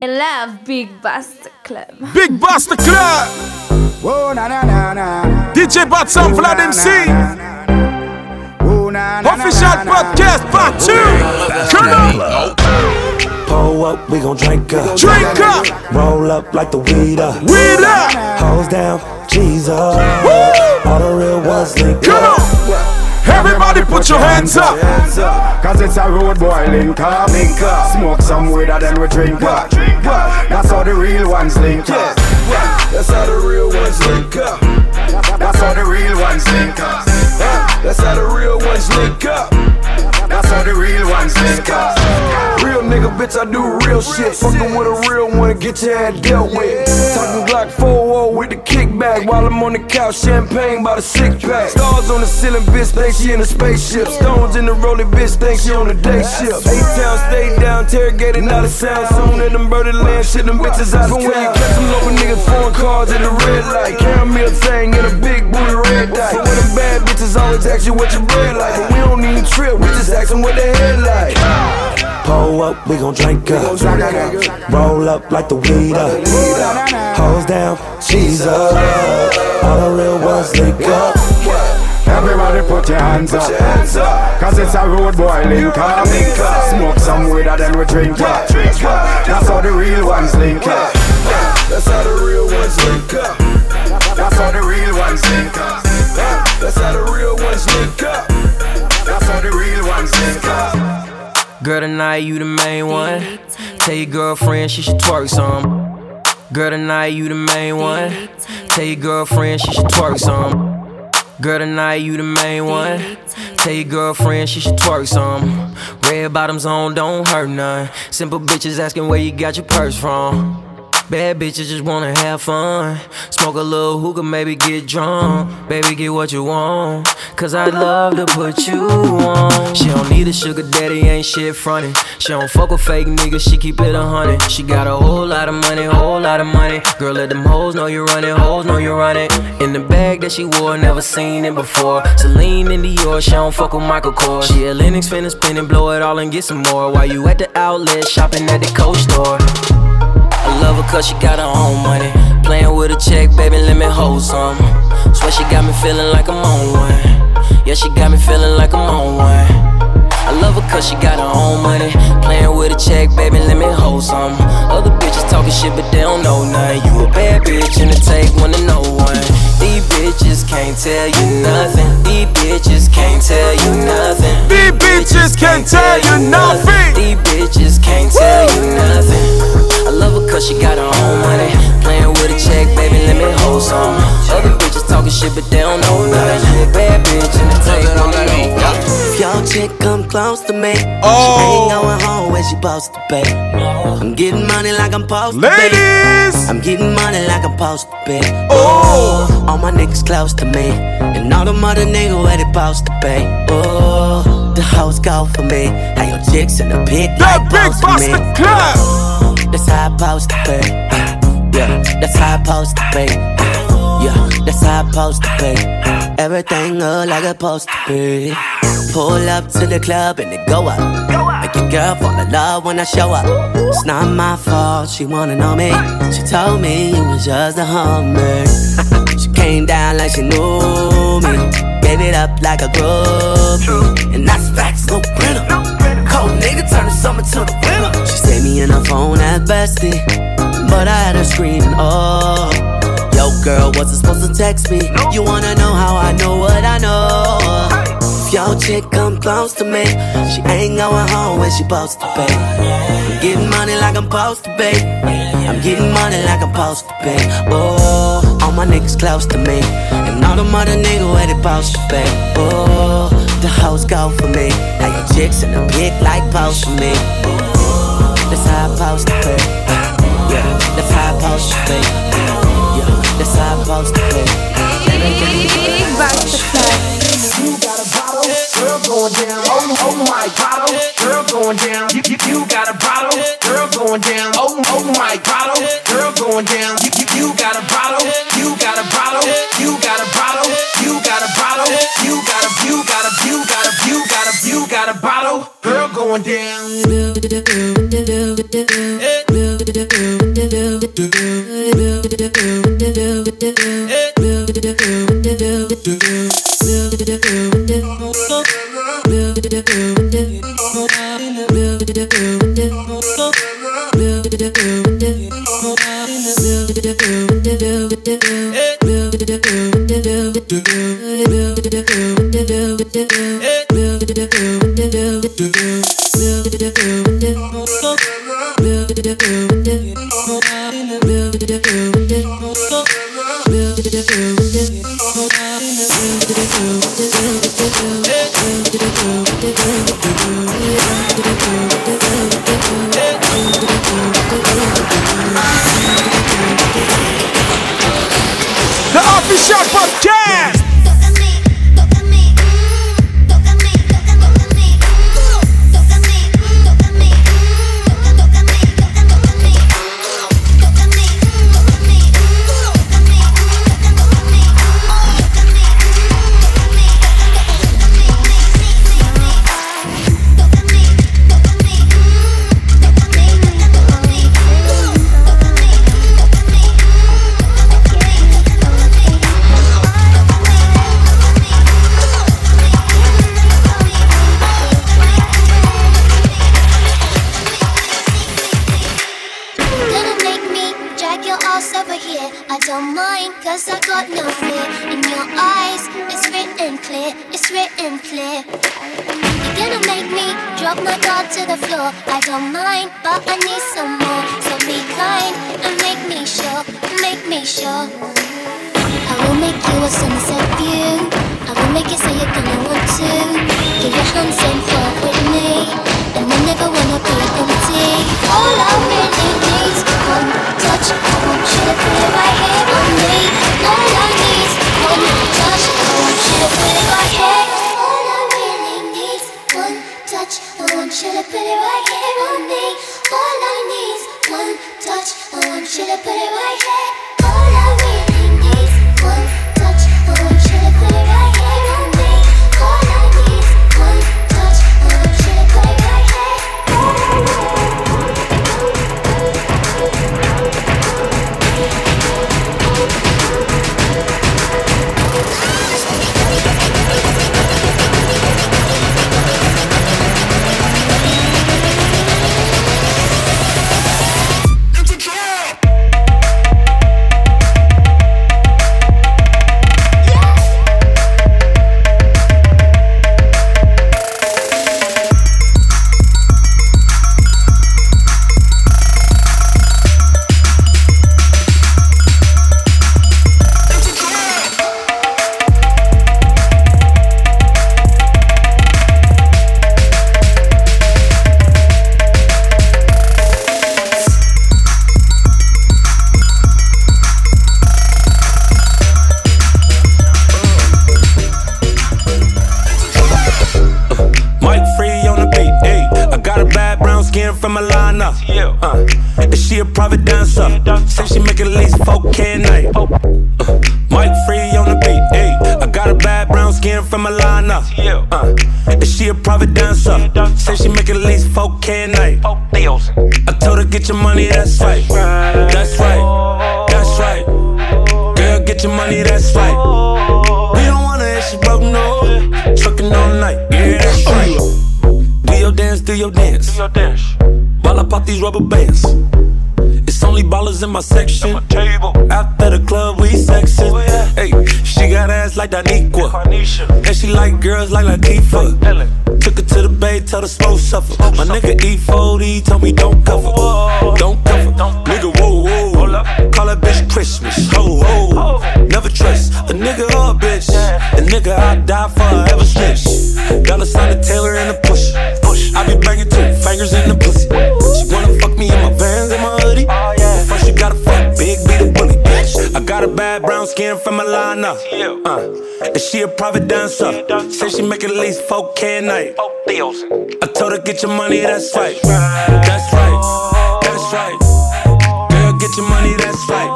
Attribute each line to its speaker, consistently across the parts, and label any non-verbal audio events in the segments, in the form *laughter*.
Speaker 1: I love Big Basta Club.
Speaker 2: Big Basta Club.
Speaker 3: Whoa, na na na na.
Speaker 2: DJ Batson Vlad MC.
Speaker 3: Whoa, na na
Speaker 2: Official podcast part two. Turn up.
Speaker 4: Pull up, we gon' drink up.
Speaker 2: Drink up.
Speaker 4: Roll up like the weed up.
Speaker 2: Weed up.
Speaker 4: Hose down, Jesus.
Speaker 2: Woo.
Speaker 4: All the real ones link
Speaker 2: Come
Speaker 4: up.
Speaker 2: on. Everybody put your hands up.
Speaker 3: Cause it's a road boy link up. Link up. Smoke some weed and then we drink up. Drink up. That's how the real ones link up.
Speaker 5: That's how the real ones link up.
Speaker 3: That's how the real ones link up.
Speaker 5: That's how the real ones link up.
Speaker 3: That's how the real ones link up.
Speaker 5: Real nigga, bitch, I do real shit. Fucking with a real one, get your head dealt with. Talking Glock 4 with the kickback while I'm on the couch, champagne by the six pack. Stars on the ceiling, bitch, think she in a spaceship. Stones in the rolling, bitch, think she on a day ship. A-Town, stay down, interrogated, not a sound. Soon in them birdie land, shit, them bitches out of town. When you catch them local niggas, foreign cars at the red light. Caramel tang in a big booty red dye. But when the bad bitches always ask you what your bread like. But we don't even trip, we just ask them what they head like.
Speaker 4: Pull up, we gon' drink up. Roll up like the weed up. Hose down, Jesus. All the real ones link up.
Speaker 3: Everybody put your hands up. Cause it's a road boy link up.
Speaker 5: Link up.
Speaker 3: Smoke some weed and then we drink up.
Speaker 5: Drink up.
Speaker 3: That's how the real ones link up.
Speaker 5: That's how the real ones link up.
Speaker 3: That's how the real ones link up.
Speaker 5: That's how the real ones link up.
Speaker 3: That's how the real ones link up.
Speaker 6: Girl, tonight you the main one. Tell your girlfriend she should twerk some. Girl, tonight you the main one. Tell your girlfriend she should twerk some. Girl, tonight you the main one. Tell your girlfriend she should twerk some. Red bottoms on, don't hurt none. Simple bitches asking where you got your purse from. Bad bitches just wanna have fun. Smoke a little hookah, maybe get drunk. Baby, get what you want. Cause I'd love to put you on. She don't need a sugar daddy, ain't shit frontin'. She don't fuck with fake niggas, she keep it a hundred. She got a whole lot of money, whole lot of money. Girl, let them hoes know you run it, hoes know you run it. In the bag that she wore, never seen it before. Celine in Dior, she don't fuck with Michael Kors. She a Linux finna spin and blow it all and get some more. While you at the outlet, shopping at the coach store. I love her cause she got her own money. Playing with a check, baby, let me hold some. Swear she got me feeling like I'm on one. Yeah, she got me feeling like I'm on one. I love her cause she got her own money. Playing with a check, baby, let me hold some. Other bitches talking shit, but they don't know nothing. You a bad bitch and it take one to know one. These bitches can't tell you nothing. These bitches can't tell you nothing.
Speaker 2: These bitches can't tell you nothing.
Speaker 6: These bitches can't tell you nothing. I love her cause she got her own money. Playing with a check, baby, let me hold some. Other bitches talking shit, but they don't know nothing. Bad bitch take one to know one.
Speaker 7: If your chick come close to me,
Speaker 2: Oh.
Speaker 7: she ain't going home where she supposed to be. I'm getting money like I'm supposed to be.
Speaker 2: Ladies.
Speaker 7: I'm getting money like I'm supposed to be. Oh, all my niggas close to me, and all them other niggas where they supposed to be. Oh, the house go for me. How your chicks in the pit
Speaker 2: The
Speaker 7: like
Speaker 2: Big
Speaker 7: boss for me.
Speaker 2: Basta Club.
Speaker 7: That's how I supposed to be. Yeah, that's how I supposed to be. Yeah, that's how I supposed to be. Everything look like it's supposed to be. Pull up to the club and it go up. Make your girl fall in love when I show up. It's not my fault, she wanna know me. She told me you was just a hummer. *laughs* she came down like she knew me. Gave it up like a groupie. And that's facts, no printer. Cold nigga turn the summer to the winter. Me in her phone at bestie. But I had her screaming, oh. Yo, girl, wasn't supposed to text me. You wanna know how I know what I know? If your chick come close to me, she ain't going home when she supposed to be. I'm getting money like I'm supposed to be. I'm getting money like I'm supposed to be. Oh, all my niggas close to me, and all them other niggas where they supposed to be. Oh, the hoes go for me. Your chicks in the pic like post for me. That's how I supposed to be. Yeah, that's how I supposed to be. Yeah, that's how I supposed to be.
Speaker 1: Big
Speaker 8: going down. Oh, oh my bottle, oh, girl going down. You, you, you got a bottle, girl going down. Oh, oh
Speaker 9: Oh my bottle, girl going down. You, you, you got a bottle, you got a bottle, you got a bottle, you got a bottle, you got a, you got a, you got a, you got a, you got a bottle, girl going
Speaker 10: The
Speaker 11: nigga I die for a ever snitch. Dollar sign the Taylor and the push. Push. I be banging two fingers in the pussy. She wanna fuck me in my vans and my hoodie. But first you gotta fuck big, be the bully, bitch. I got a bad brown skin from Alana. Uh, and she a private dancer. Say she make at least 4K a night. I told her get your money, that's right. That's right. That's right.
Speaker 4: Girl, get your money, that's right.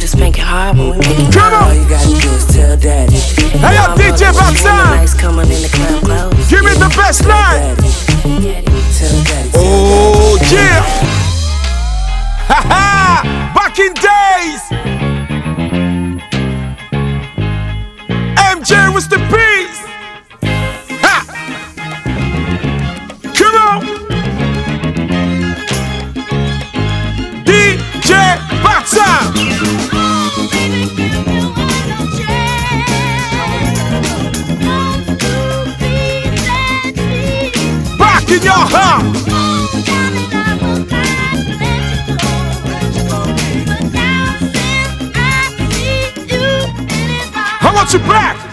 Speaker 12: To spank it hard I want you
Speaker 2: back! Back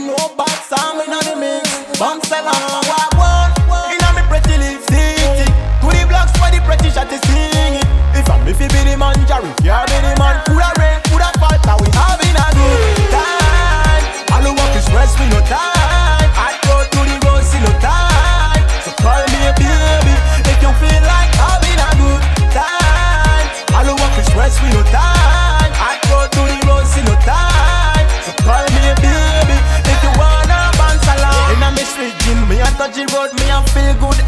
Speaker 13: me no bad song in the mix. Bounce along,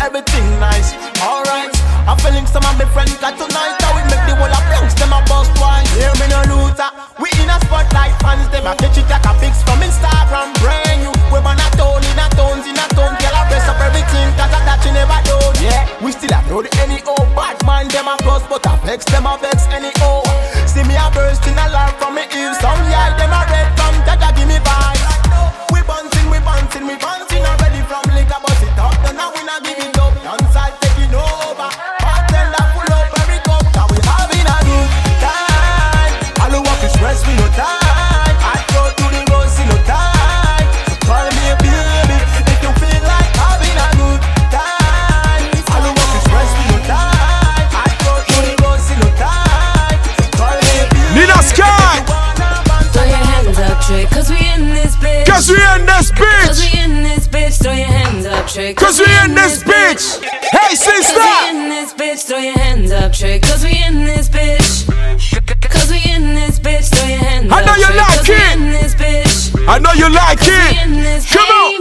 Speaker 13: everything nice. Alright, I'm feeling some of my friends got tonight. I will make the whole of Bronx them a bust twice. Hear me no looter. We in a spotlight, fans them a catch it like a fix from Instagram. Brand new, we man a tone in a tones in a tone. Girl, I press up everything 'cause I that you never done. Yeah, we still have no any old bad mind them a bust, but I flex them a vex. I
Speaker 2: know you like it. Come on.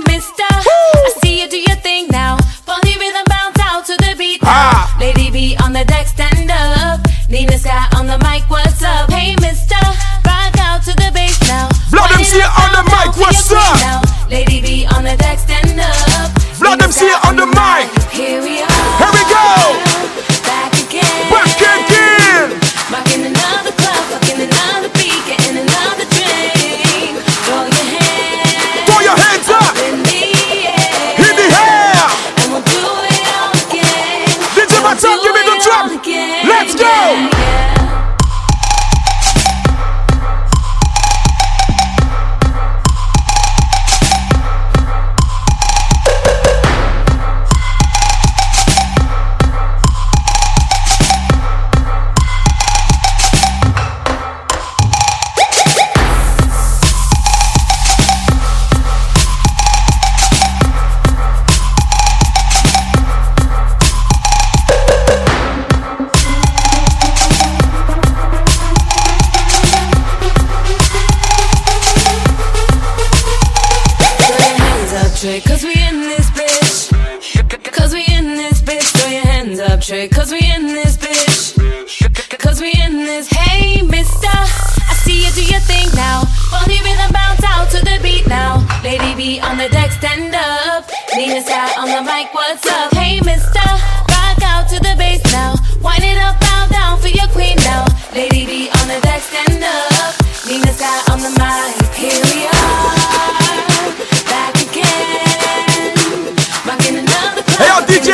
Speaker 12: DJ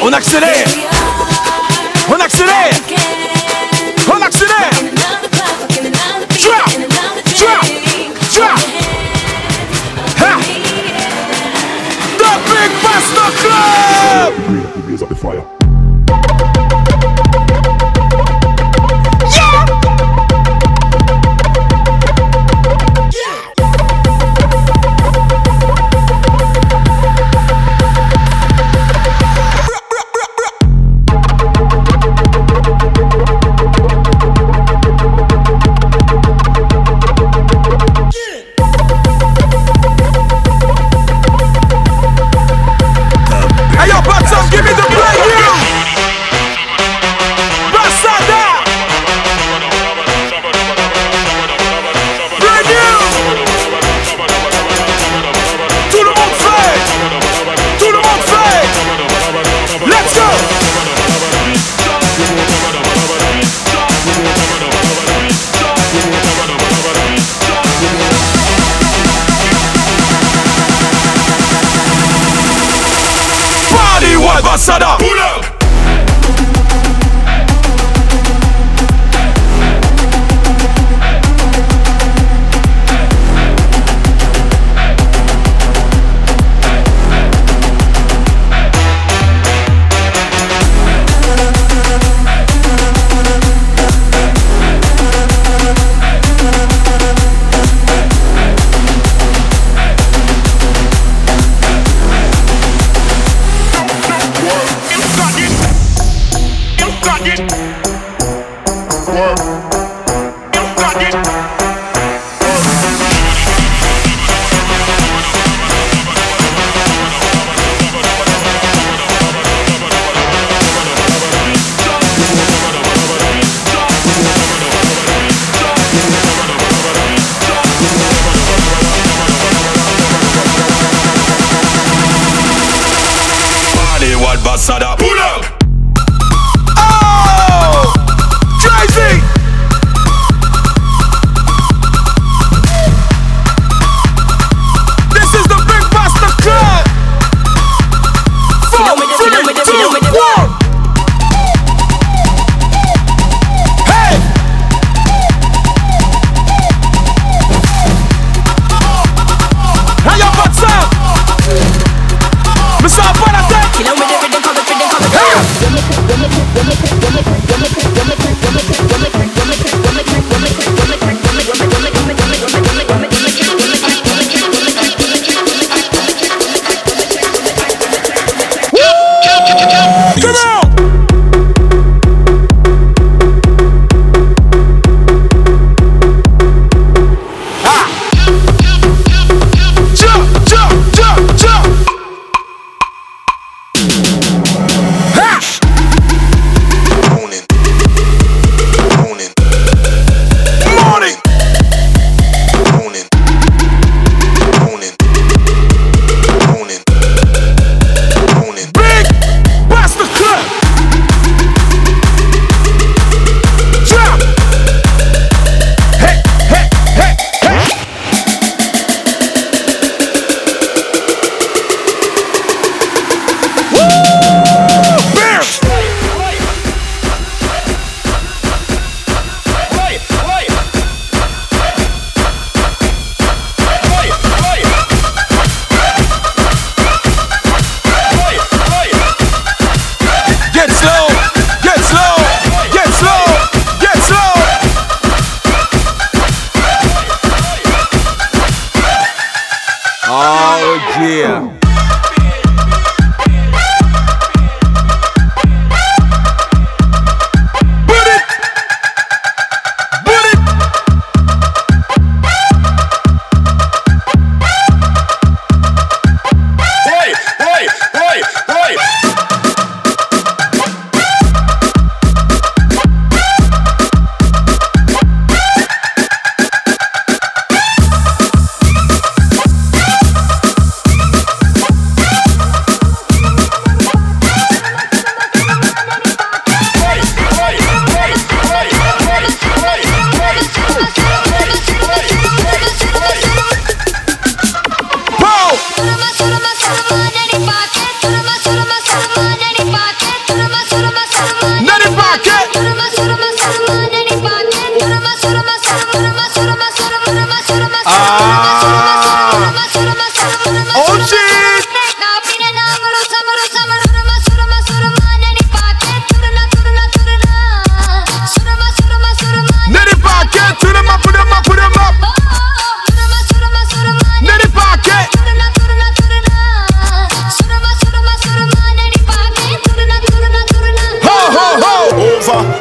Speaker 12: On accélère. On accélère.
Speaker 2: work.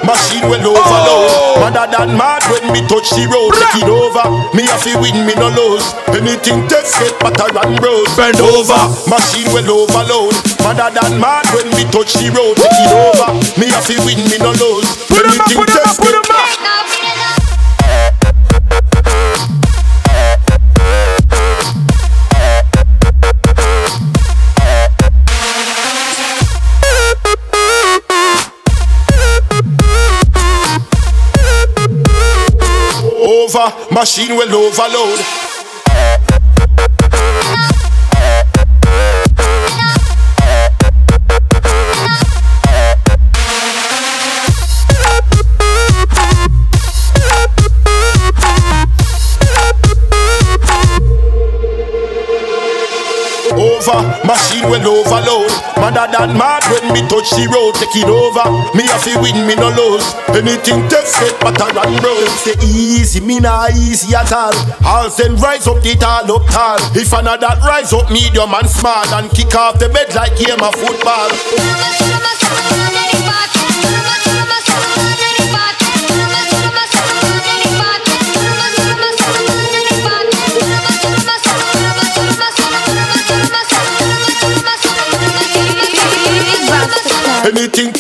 Speaker 12: Machine
Speaker 2: will
Speaker 12: overload.
Speaker 2: Mother than mad
Speaker 12: when we touch the road, take it
Speaker 2: over. me
Speaker 12: if you win me no lose. Anything takes it, but I dunno broad Bend over, machine will overload. But I dad mad when we
Speaker 2: touch the road. Take it over, over,
Speaker 14: machine will overload. Machine will overload. Madder than mad when me touch the road, take it over. Me have to win, me no lose. Anything test but I run roll. Say easy, me not easy at all. I'll send rise up the tall up tall. If another rise up medium and small and kick off the bed like game of football. Anything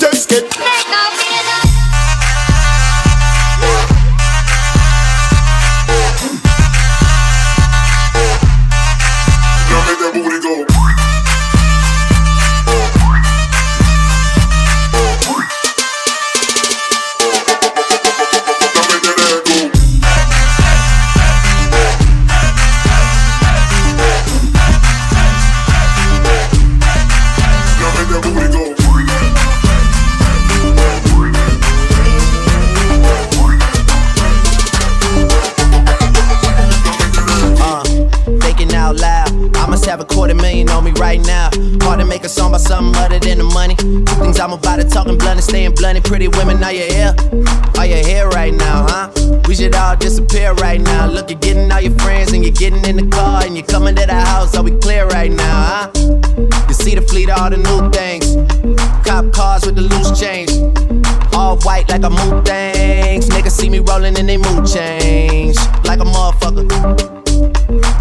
Speaker 13: blunt and. Pretty women, are you here? Are you here right now, huh? We should all disappear right now. Look, you're getting all your friends and you're getting in the car and you're coming to the house. Are we clear right now, huh? You see the fleet, all the new things. Cop cars with the loose change. All white like a mood things. Niggas see me rolling and they mood change. Like a motherfucker.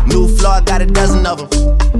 Speaker 13: New floor, got a dozen of them.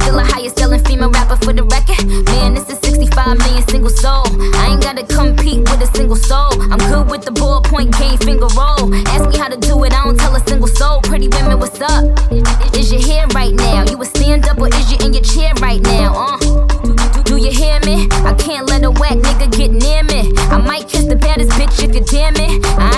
Speaker 15: Still a highest selling female rapper for the record. Man, this is 65 million single soul. I ain't gotta compete with a single soul. I'm good with the ballpoint game finger roll. Ask me how to do it, I don't tell a single soul. Pretty women, what's up? Is you here right now? You a stand up or is you in your chair right now? Uh. Do you hear me? I can't let a whack nigga get near me. I might kiss the baddest bitch if you dare me. I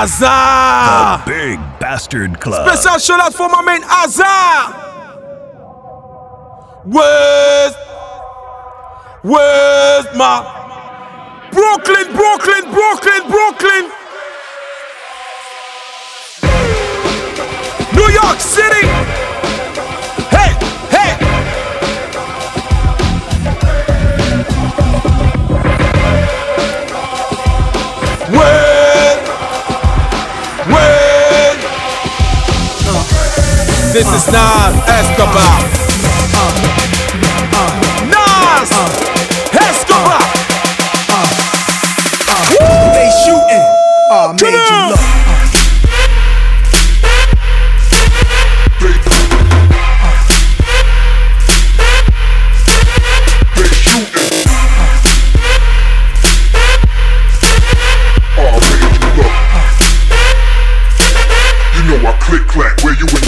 Speaker 12: Azar!
Speaker 16: The Big Bastard Club.
Speaker 12: Special shout out for my man Azar! Where's Where's my Brooklyn, Brooklyn, Brooklyn, Brooklyn? New York City! This is Nas Escobar. Nas Escobar.
Speaker 17: They shooting. Oh, made you look.
Speaker 18: You know I click clack where you and your men's at. They shooting. Already look.
Speaker 19: Your mama, she afraid. She take it in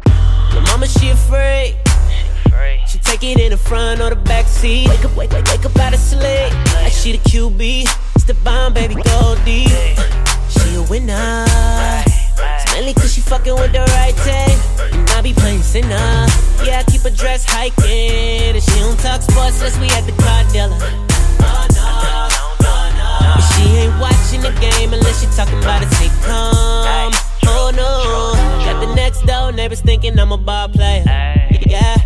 Speaker 19: Your mama, she afraid. She take it in the front or the back seat. Wake up, wake, wake, wake up out of sleep. She the QB. It's the bomb, baby, go deep. She a winner. It's mainly cause she fucking with the right team. And I be playing sinner. Yeah, I keep her dress hiking. And she don't talk sports unless we at the car dealer. She ain't watching the game unless she talking about a sitcom. Oh no, got the next door neighbors thinking I'm a ball player. Yeah.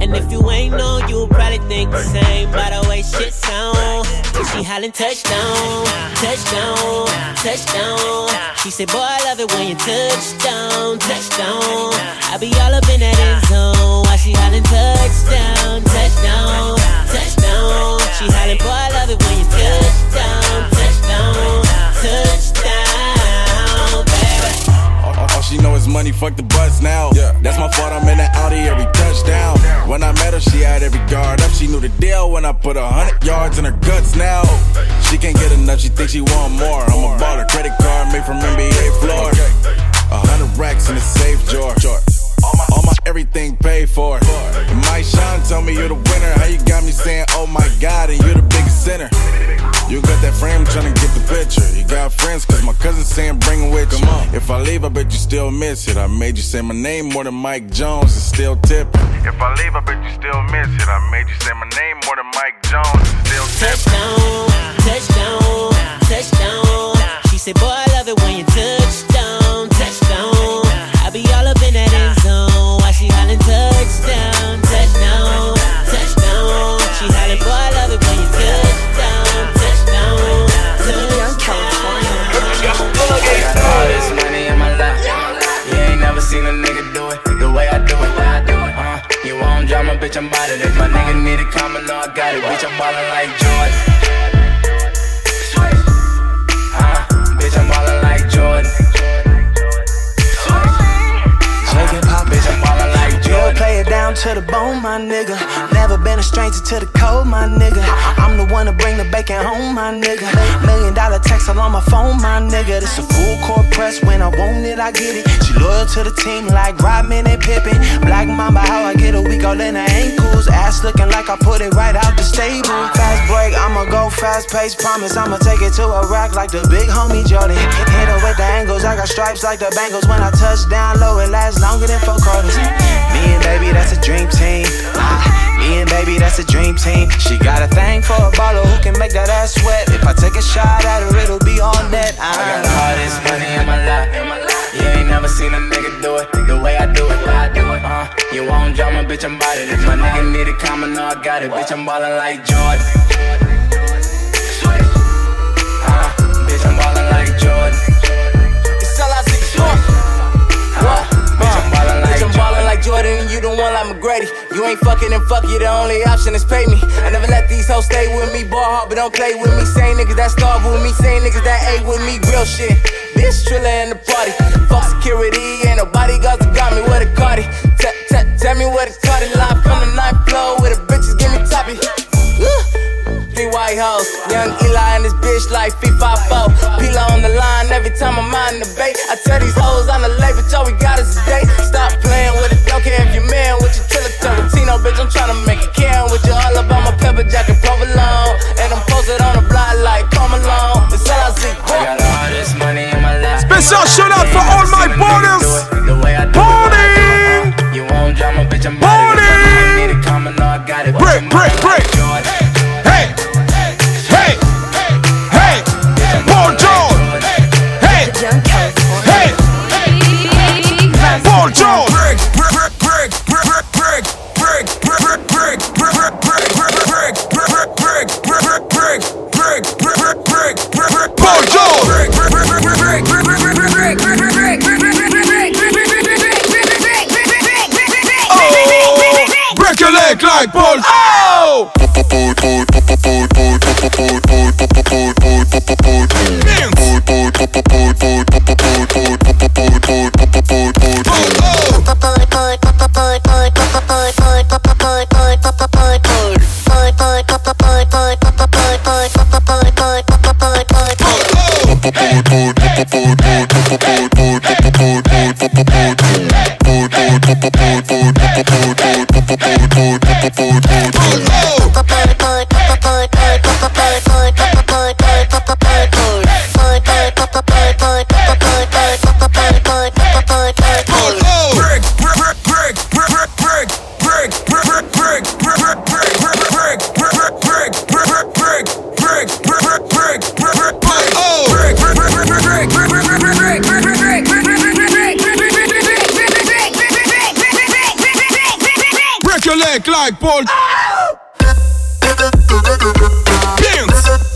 Speaker 19: And if you ain't know, you'll probably think the same by the way shit sound. She hollering touchdown, touchdown, touchdown. She said, boy, I love it when you touchdown, touchdown. I be all up in that end zone while she hollering touchdown, touchdown, touchdown. She hollering, boy, I love it when you touchdown, touchdown, touchdown,
Speaker 20: she know it's money, fuck the bus now. Yeah. That's my fault, I'm in that Audi every touchdown. When I met her, she had every guard up. She knew the deal when I put a hundred yards in her guts now. She can't get enough, she thinks she want more. I'm a baller, credit card made from NBA floor. A hundred racks in the safe drawer. All my, everything paid for. Mike Sean told me you're the winner. How you got me saying, oh my god, and you're the biggest sinner. You got that frame trying to get the picture. You got friends, cause my cousin saying bring them with you. If I leave, I bet you still miss it. I made you say my name more than Mike Jones and still tip. If I leave, I bet you still miss it. I made you say my name more than Mike Jones and still tip.
Speaker 19: Touchdown, touchdown, touchdown. She said, boy, I love it when you touchdown,
Speaker 21: to the code, my nigga. I'm the one to bring the bacon home, my nigga. Million dollar text all on my phone, my nigga. This a full court press. When I want it, I get it. She loyal to the team like Rodman and Pippen. Black Mamba, how I get a week all in her ankles. Ass looking like I put it right out the stable. Fast break, I'ma go fast pace. Promise I'ma take it to a rack like the big homie Jordan. Hit her with the angles, I got stripes like the Bengals. When I touch down low, it lasts longer than four quarters. Me and baby, that's a dream team. Me and baby, that's a dream team. She got a thing for a baller who can make that ass sweat. If I take a shot at her, it'll be on net.
Speaker 22: I got all this money in my life. You ain't never seen a nigga do it the way I do it. Uh, you want drama, bitch, I'm bout it. If my nigga need a comment, no, I got it. Bitch, I'm ballin' like Jordan. Uh, bitch, I'm ballin' like Jordan.
Speaker 19: It's all I see.
Speaker 22: Like
Speaker 19: Jordan you the one like McGrady. You ain't fucking and fuck you, the only option is pay me. I never let these hoes stay with me, ball hard, but don't play with me. Same niggas that starve with me, same niggas that ate with me, real shit. Bitch, Trilla in the party. Fuck security, ain't nobody got to got me with a Cardi. Tell me where the Cardi live from the ninth floor, where the bitches give me toppy. Three white hoes, young Eli and this bitch like FIFA 4. Pila on the line every time I'm out in the bay. I tell these hoes on the late, but all we got is a date. Stop playing with it, don't care if you're man with your triller Tarantino, bitch. I'm tryna make it Karen with you all about my pepper jacket, provolone. And I'm posted on the block like Come along. It's all I see.
Speaker 22: I got all this money in my life.
Speaker 2: Special shout out for all my borders.
Speaker 22: The way I do
Speaker 2: Boarding.
Speaker 22: it. You want drama, bitch, I'm bout it. If my nigga need a comment, no, I got it.
Speaker 2: Break, break, break. Black like Paul. Oh! Hey! Hey! Black like Paul. Ah! Pins.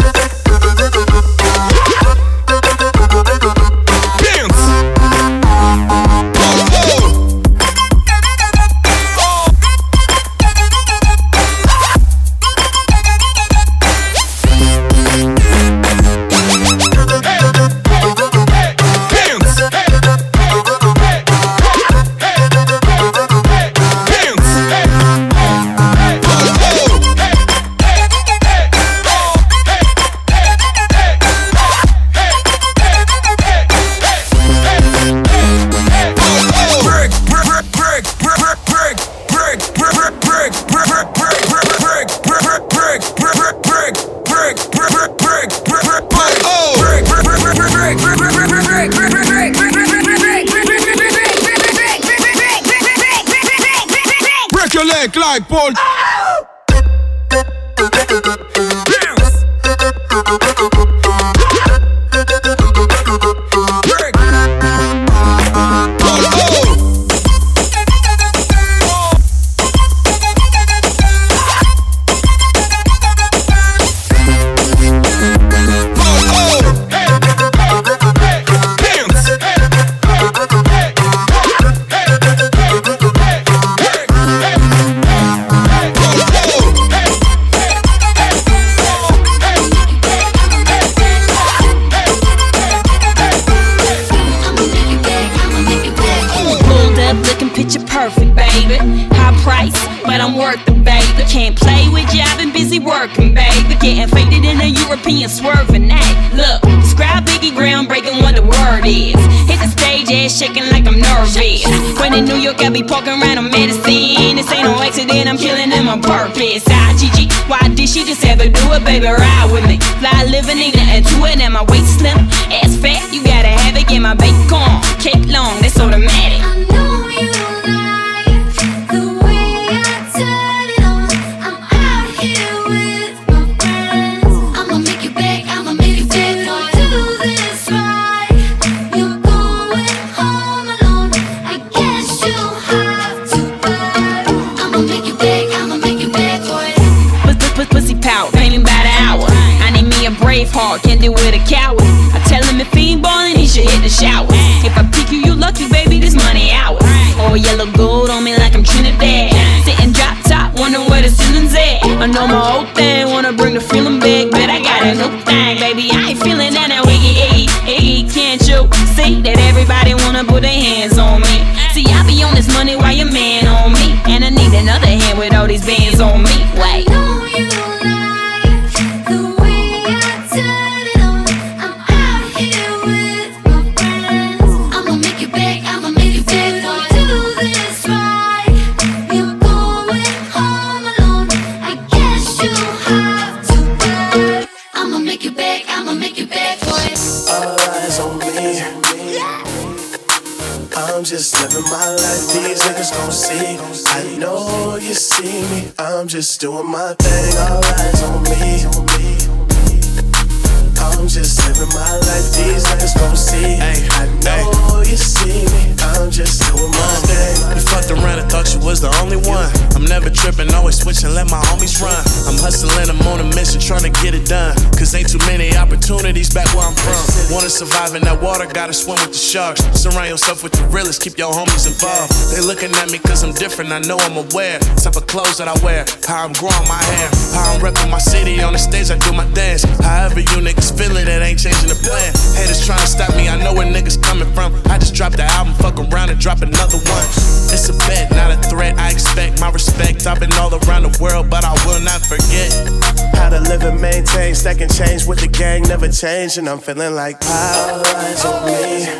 Speaker 2: Paul.
Speaker 23: European swerving act. Look, describe Biggie groundbreaking what the word is. Hit the stage, ass shaking like I'm nervous. When in New York, I be parking around on medicine. This ain't no accident, I'm killing them on purpose. Gigi, why did she just ever do it, baby? Ride with me. Fly living, ain't nothing to it, and my waist slim. Ass fat, you gotta have it, get my bacon. Cake long, that's automatic. Heart, can't deal with a coward. I tell him if he ain't ballin', he should hit the shower. If I pick you, you lucky, baby, this money ours. All yellow gold on me like I'm Trinidad. Sitting drop top, wonder where the ceiling's at. I know my old thing, wanna bring the feeling back, but I got a new thing, baby. I ain't feeling that now. Can't you see that everybody wanna put their hands on me? See, I be on this money while your man on me, and I need another hand with all these bands on me.
Speaker 24: These niggas gon' see. I know you see me. I'm just doing my thing. All eyes on me. I'm just living my life. These niggas gon' see. I know you see me. I'm just doing my thing.
Speaker 25: You fucked around and thought you was the only one. I'm never tripping, always switching, let my homies run. I'm hustling, I'm on a mission, trying to get it done. Cause ain't too many opportunities back where I'm from. Wanna survive in that water, gotta swim with the sharks. Surround yourself with the realest, keep your homies involved. They looking at me cause I'm different, I know I'm aware. Type of clothes that I wear, how I'm growing my hair, how I'm repping my city on the stage, I do my dance. However you niggas feel it, ain't changing the plan. Haters trying to stop me, I know where niggas coming from. I just dropped the album, fuck around and drop another one. It's a bet, not a threat. I expect my respect. I've been all around the world, but I will not forget.
Speaker 24: How to live and maintain, second change with the gang, never change, and I'm feeling like power eyes on me.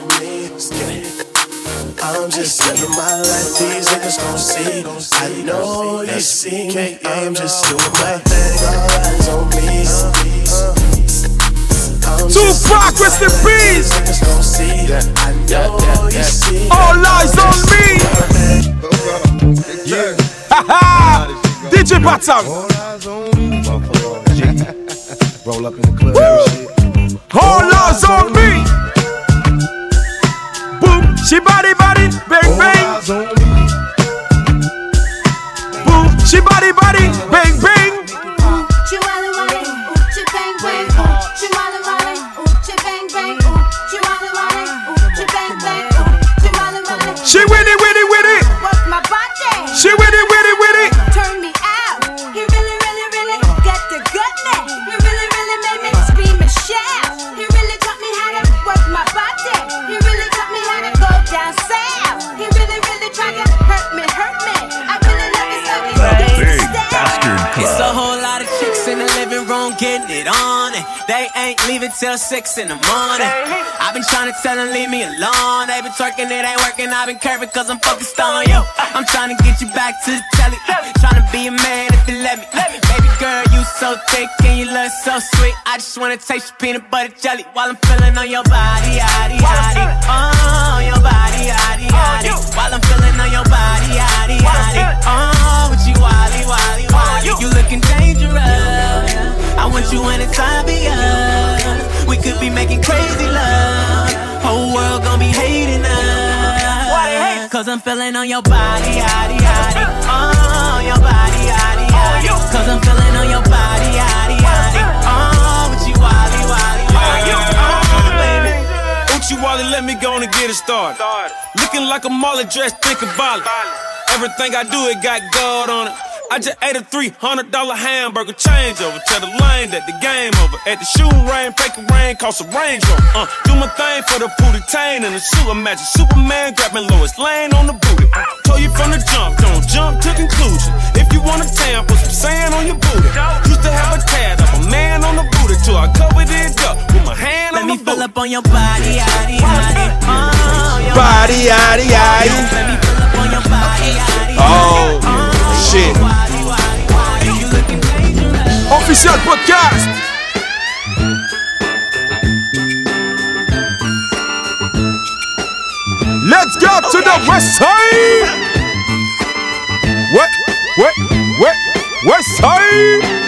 Speaker 24: I'm just living my life, these niggas gon' see. I know you see me, I'm just doing my thing. All eyes on me. I'm just
Speaker 1: Tupac, rest in peace.
Speaker 24: Niggas gon' see. I know you see.
Speaker 1: All eyes on me.
Speaker 26: Yeah. *laughs*
Speaker 1: DJ Batam.
Speaker 26: Roll up in the club shit.
Speaker 1: All eyes on me. Boom, she body body, bang bang. Boom, she body body, bang bang.
Speaker 19: Room getting it on, and they ain't leaving till six in the morning. I've been trying to tell them leave me alone. They been twerking, it ain't working. I've been curving cause I'm focused on you. I'm trying to get you back to the telly. Trying to be a man if you let me. Baby girl, you so thick and you look so sweet. I just wanna taste your peanut butter jelly while I'm feeling on your body, yaddy, yaddy. Oh, your body, yaddy, yaddy. While I'm feeling on your body, yaddy, yaddy. Oh wally, wally, wally. You looking dangerous. I want you in it's obvious. We could be making crazy love. Whole world gonna be hating us. Why they hate? Cause I'm feeling on your body, yaddy, yaddy. *laughs* Oh, your body, yaddy, oh, yaddy. Cause I'm feeling on your body, yaddy, yaddy. Oh, with you, wally, wally, wally. Oh, baby.
Speaker 11: Oochie Wally, let me go and get it started. Looking like a molly dressed, think about it. Everything I do, it got gold on it. I just ate a $300 hamburger changeover. Tell the lane that the game over. At the shooting range, break a rain, cost a Range Rover. Uh, do my thing for the booty tain and the suit. Imagine Superman grabbing Lois Lane on the booty. Told you from the jump, don't jump to conclusion. If you want a tan, put some sand on your booty. Used to have a tad of a man on the booty till I covered it up with my hand
Speaker 19: Let
Speaker 11: on
Speaker 19: me
Speaker 11: the
Speaker 19: fill up on your body, yaddy, yaddy. Oh, your
Speaker 12: Body, yaddy, yaddy. Oh, shit. Official podcast. Let's go to the west side. What, what, what, west side.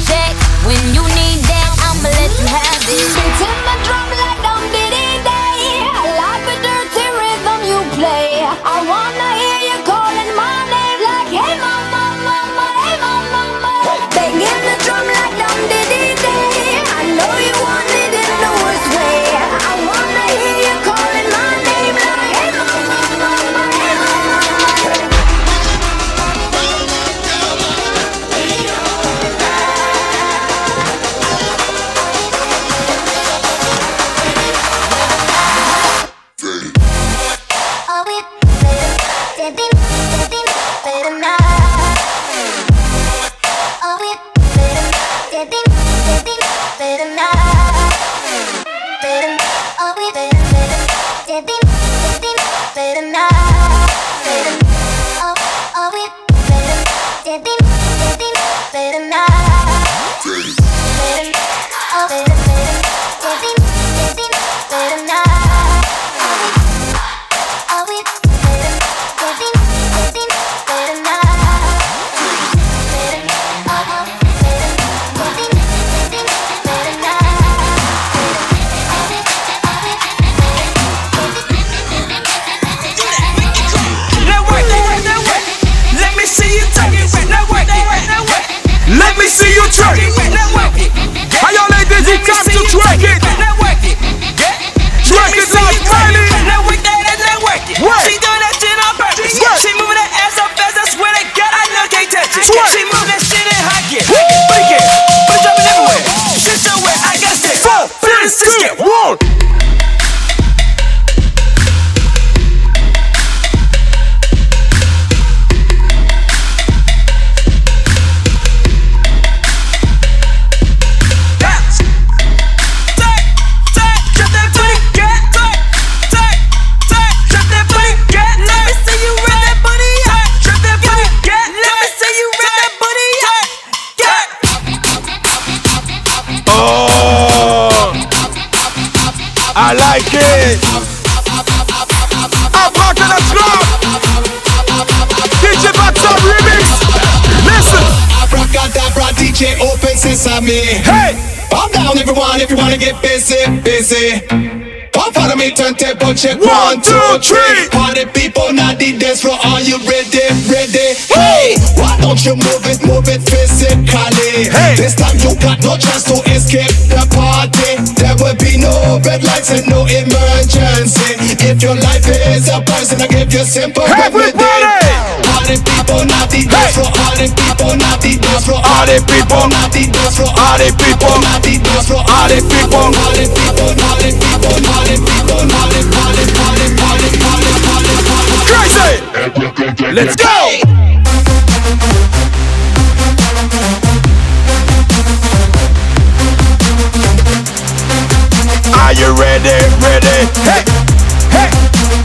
Speaker 18: Come follow me, turntable check.
Speaker 12: One, two, three.
Speaker 18: Party people, now the dance floor. Are you ready? Ready? Hey, why don't you move it, move it physically?
Speaker 12: Hey.
Speaker 18: This time you got no chance to escape the party. Be no red lights and no emergency. If your life is a person, I give you simple remedy.
Speaker 12: Everybody.
Speaker 18: Party people, now the dance floor. All the people, now the dance floor.
Speaker 12: All the people.
Speaker 18: now the dance floor.
Speaker 12: All the people.
Speaker 18: now the dance floor.
Speaker 12: All the people.
Speaker 18: All the people, all the people, all the people, all the, people. all the, all the, all the, all the, all the, all the.
Speaker 12: Crazy. Let's go. Are you ready? Ready? Hey, hey,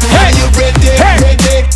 Speaker 12: hey.
Speaker 18: Are you ready?
Speaker 12: Hey.
Speaker 18: Ready?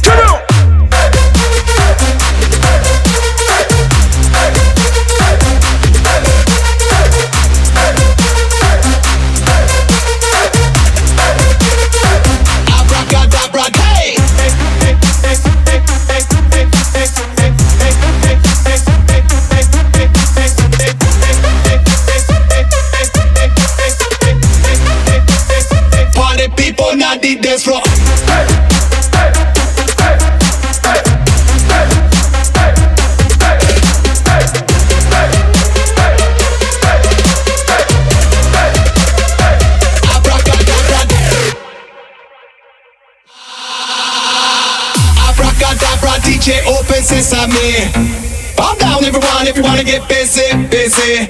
Speaker 18: Sesame. Calm down, everyone, if you wanna get busy, busy.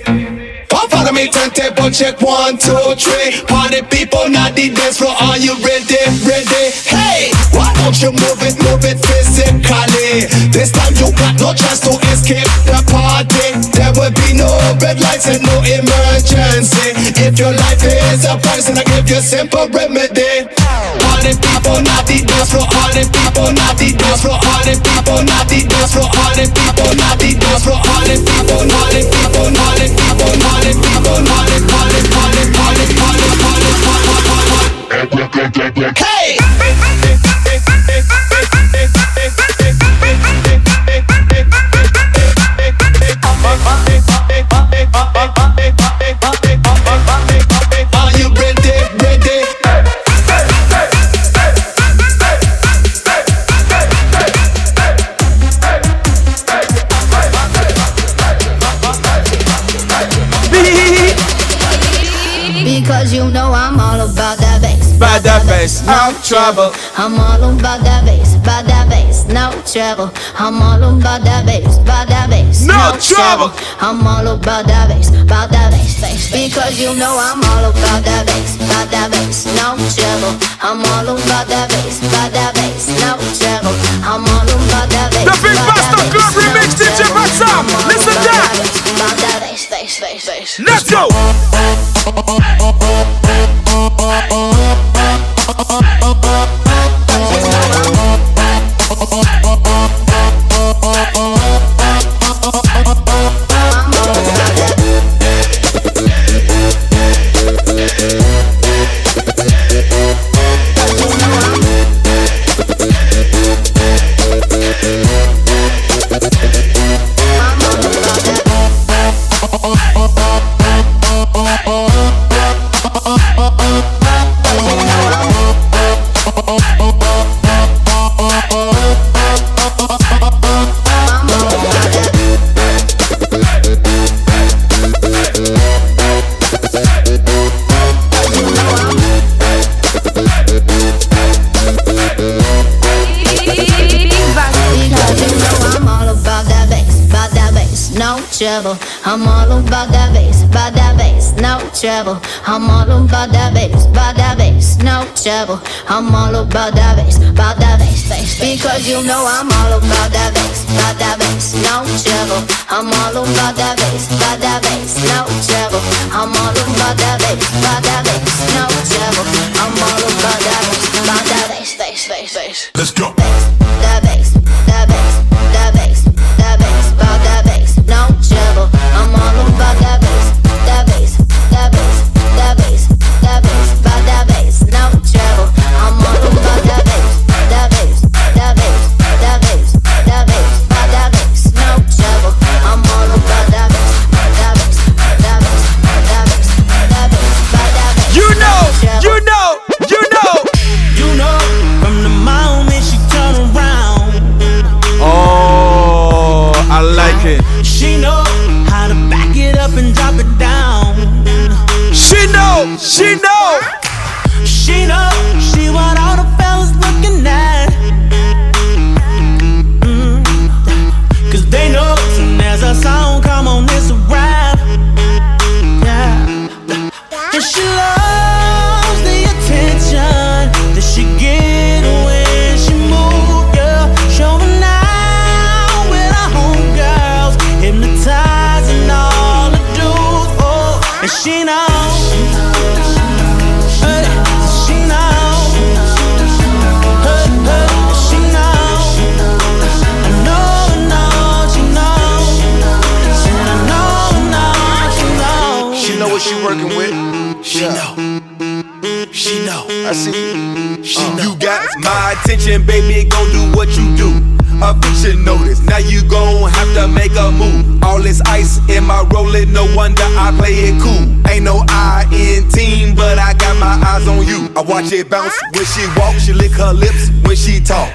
Speaker 18: Come follow me, turntable check one, two, three. Party people, not the dance floor. Are you ready? Ready? Hey, why don't you move it, move it physically? This time you got no chance to escape the party. There will be no red lights and no emergency. If your life is a person, I give you simple remedy. All the people, not the dance floor. All the people, not the dance floor. All the people, not the dance floor. All the people, not the dance floor. All the people, all the people, all the people, all the people, all the, all the, all the, all the, all the, all the, all the, all the, Hey!
Speaker 27: Because you know I'm all about that bass.
Speaker 12: Bad that face, no trouble.
Speaker 27: I'm all about that bass, about that bass, no trouble. I'm all about that bass, about that bass,
Speaker 12: No trouble.
Speaker 27: I'm all about that bass, about that bass, bass. Because you know I'm all about that bass, about that bass, no trouble. I'm all about that bass, about that bass, no trouble. I'm all about that bass.
Speaker 12: The Big
Speaker 27: about bass,
Speaker 12: Club remix, DJ. Maxam. Listen
Speaker 27: about
Speaker 12: that.
Speaker 27: bass, About bass, bass, bass, bass.
Speaker 12: Let's go
Speaker 27: oh, oh. Trouble. I'm all about that bass, about that bass, no trouble. I'm all about that bass, about that bass, bass. Because you know I'm all about that bass, about that bass, no trouble. I'm all about that bass, about that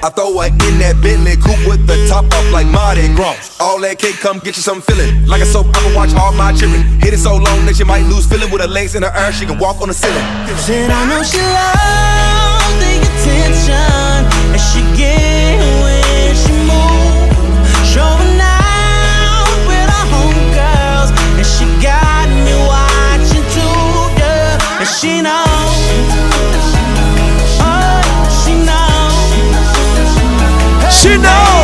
Speaker 28: I throw her in that Bentley coupe with the top off like Mardi Gras. All that cake, come get you some feeling. Like a soap, I can watch all my children. Hit it so long that she might lose feeling with her legs in her iron. She can walk on the ceiling.
Speaker 29: Said I know she loves the attention that she get when she moves. showing out with her homegirls, and she got me watching too, yeah, and she knows.
Speaker 1: you know.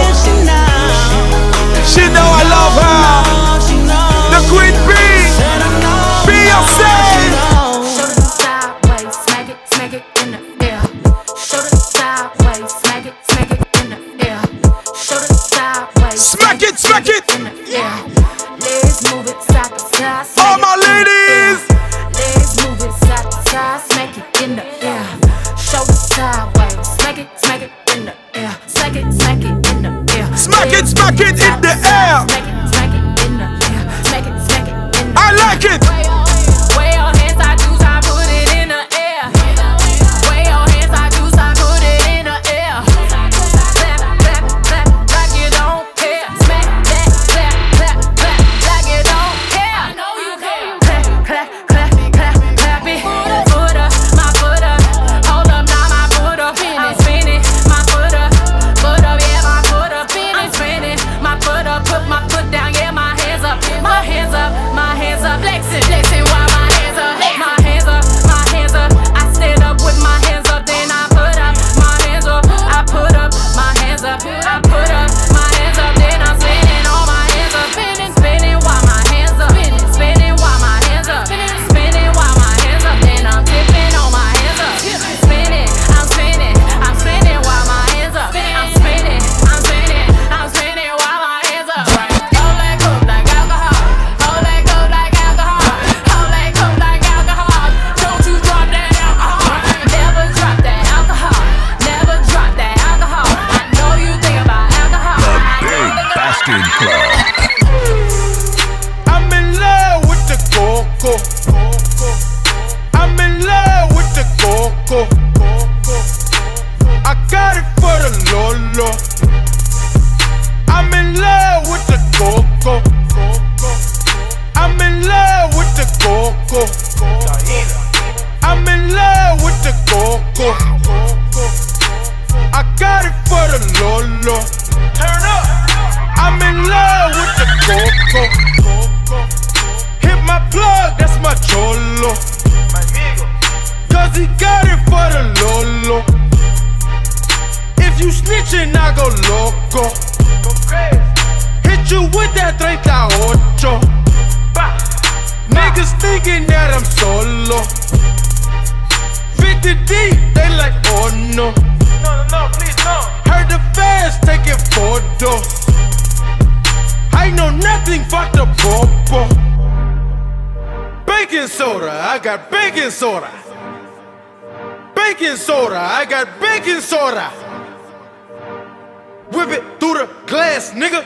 Speaker 28: fast, nigga.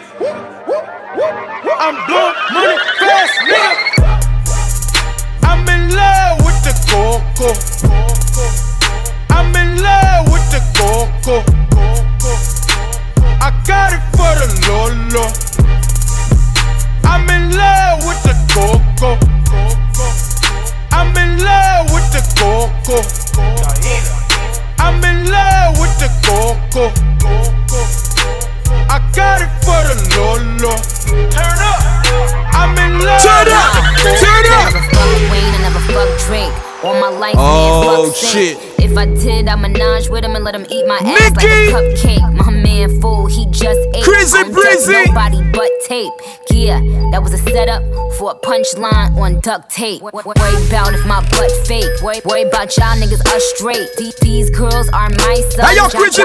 Speaker 28: I'm blowing money fast, nigga. I'm in love with the coco. I'm in love with the coco. I got it for the lolo. I'm in love with the coco. I'm in love with the coco. I'm in love with the coco.
Speaker 15: life
Speaker 28: oh, shit.
Speaker 15: If I did, I menage with him and let him eat my Mickey. ass like a cupcake. My man fool, he just
Speaker 28: Crazy Breezy.
Speaker 15: Nobody but tape. Yeah, that was a setup for a punchline on duct tape. Worry about if my butt fake. Worry about y'all niggas are straight. These girls are my stuff.
Speaker 28: Hey,
Speaker 15: y'all
Speaker 28: Crazy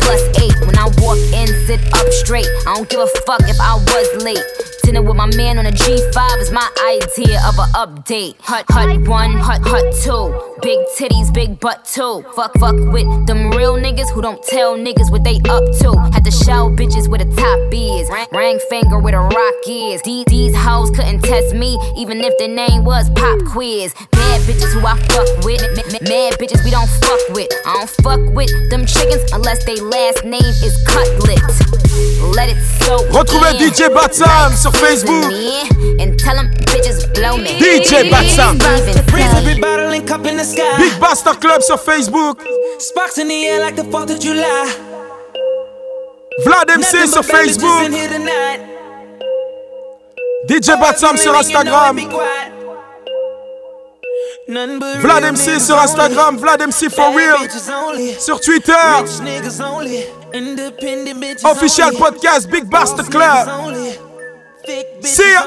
Speaker 15: Plus eight. When I walk in, sit up straight. I don't give a fuck if I was late. Dinner with my man on a G5 is my idea of an update. Hut, hut one, hut, hut two. Big titties, big butt too. Fuck, fuck with them real niggas who don't tell niggas what they up to. Had to shell bitch bitches where the top is. Ring finger where the rock is. These, these hoes couldn't test me, even if their name was Pop Quiz. Bad bitches who I fuck with. M- m- mad bitches we don't fuck with. I don't fuck with them chickens unless they last name is Cutlet. Let it soak
Speaker 12: Retrouvez
Speaker 15: in.
Speaker 12: DJ Batsam sur Facebook.
Speaker 15: And tell them bitches blow me.
Speaker 12: DJ Batsam.
Speaker 11: Raise big bottle and cup in the sky.
Speaker 12: Big Basta Club sur Facebook.
Speaker 11: Sparks in the air like the 4th of July.
Speaker 12: Vlad MC
Speaker 11: Nothing
Speaker 12: sur
Speaker 11: but bad bitches in
Speaker 12: Facebook.
Speaker 11: here tonight.
Speaker 12: DJ Batsam sur Instagram.
Speaker 11: Nothing but
Speaker 12: Vlad
Speaker 11: real
Speaker 12: MC
Speaker 11: niggas
Speaker 12: sur Instagram. Vlad MC for
Speaker 11: Bad
Speaker 12: real.
Speaker 11: bitches only.
Speaker 12: Sur Twitter.
Speaker 11: Rich niggas only. Independent bitches
Speaker 12: Official
Speaker 11: only.
Speaker 12: podcast Big Basta
Speaker 11: Boss
Speaker 12: Club.
Speaker 11: niggas only. Thick bitches
Speaker 12: See ya.